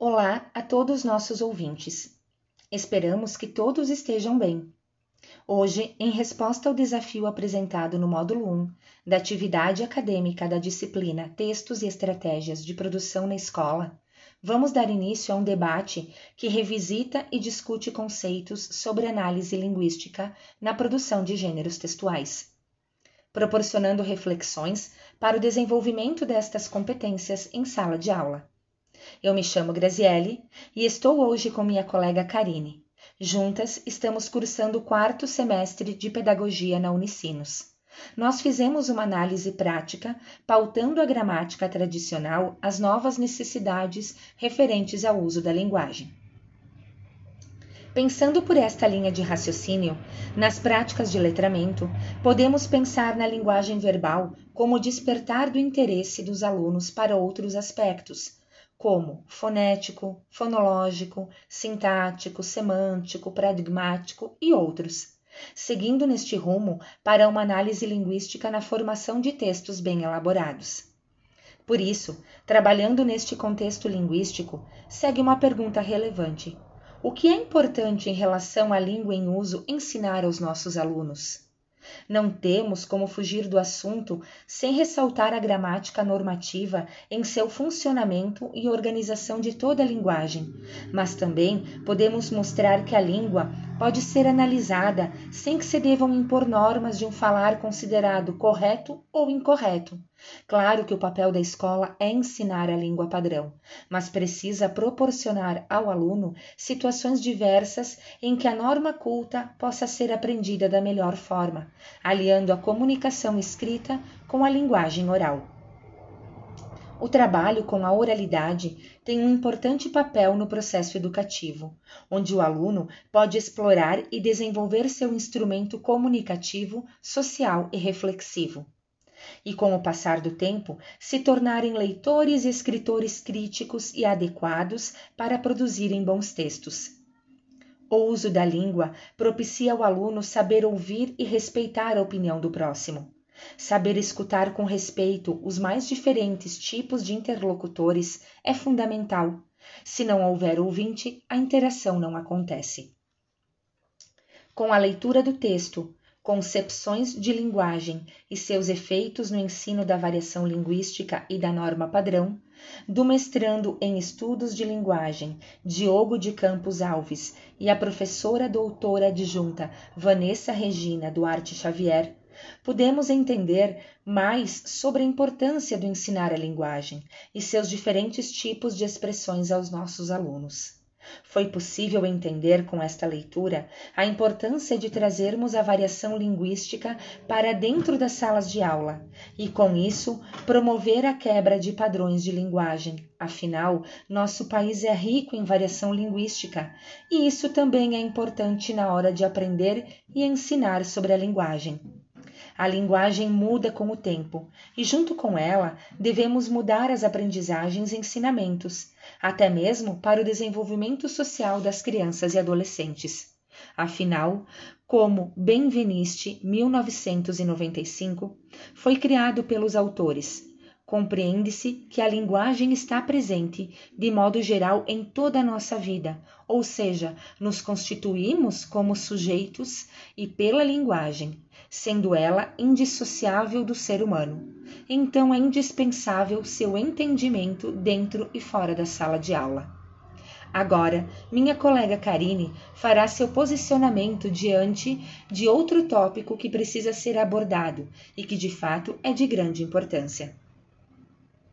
Olá a todos nossos ouvintes. Esperamos que todos estejam bem. Hoje, em resposta ao desafio apresentado no módulo 1 da atividade acadêmica da disciplina Textos e Estratégias de Produção na Escola, vamos dar início a um debate que revisita e discute conceitos sobre análise linguística na produção de gêneros textuais, proporcionando reflexões para o desenvolvimento destas competências em sala de aula. Eu me chamo Graziele e estou hoje com minha colega Karine. Juntas estamos cursando o quarto semestre de Pedagogia na Unicinos. Nós fizemos uma análise prática, pautando a gramática tradicional às novas necessidades referentes ao uso da linguagem. Pensando por esta linha de raciocínio, nas práticas de letramento, podemos pensar na linguagem verbal como despertar do interesse dos alunos para outros aspectos, como fonético, fonológico, sintático, semântico, paradigmático e outros, seguindo neste rumo para uma análise linguística na formação de textos bem elaborados. Por isso, trabalhando neste contexto linguístico, segue uma pergunta relevante: o que é importante em relação à língua em uso ensinar aos nossos alunos? Não temos como fugir do assunto sem ressaltar a gramática normativa em seu funcionamento e organização de toda a linguagem, mas também podemos mostrar que a língua pode ser analisada sem que se devam impor normas de um falar considerado correto ou incorreto. Claro que o papel da escola é ensinar a língua padrão, mas precisa proporcionar ao aluno situações diversas em que a norma culta possa ser aprendida da melhor forma, aliando a comunicação escrita com a linguagem oral. O trabalho com a oralidade tem um importante papel no processo educativo, onde o aluno pode explorar e desenvolver seu instrumento comunicativo, social e reflexivo. E com o passar do tempo, se tornarem leitores e escritores críticos e adequados para produzirem bons textos. O uso da língua propicia ao aluno saber ouvir e respeitar a opinião do próximo. Saber escutar com respeito os mais diferentes tipos de interlocutores é fundamental. Se não houver ouvinte, a interação não acontece. Com a leitura do texto, concepções de linguagem e seus efeitos no ensino da variação linguística e da norma padrão, do mestrando em estudos de linguagem Diogo de Campos Alves e a professora doutora adjunta Vanessa Regina Duarte Xavier, podemos entender mais sobre a importância do ensinar a linguagem e seus diferentes tipos de expressões aos nossos alunos. Foi possível entender com esta leitura a importância de trazermos a variação linguística para dentro das salas de aula e, com isso, promover a quebra de padrões de linguagem. Afinal, nosso país é rico em variação linguística e isso também é importante na hora de aprender e ensinar sobre a linguagem. A linguagem muda com o tempo e, junto com ela, devemos mudar as aprendizagens e ensinamentos, até mesmo para o desenvolvimento social das crianças e adolescentes. Afinal, como Benveniste 1995 foi criado pelos autores, compreende-se que a linguagem está presente de modo geral em toda a nossa vida, ou seja, nos constituímos como sujeitos e pela linguagem, sendo ela indissociável do ser humano. Então é indispensável seu entendimento dentro e fora da sala de aula. Agora, minha colega Karine fará seu posicionamento diante de outro tópico que precisa ser abordado e que de fato é de grande importância.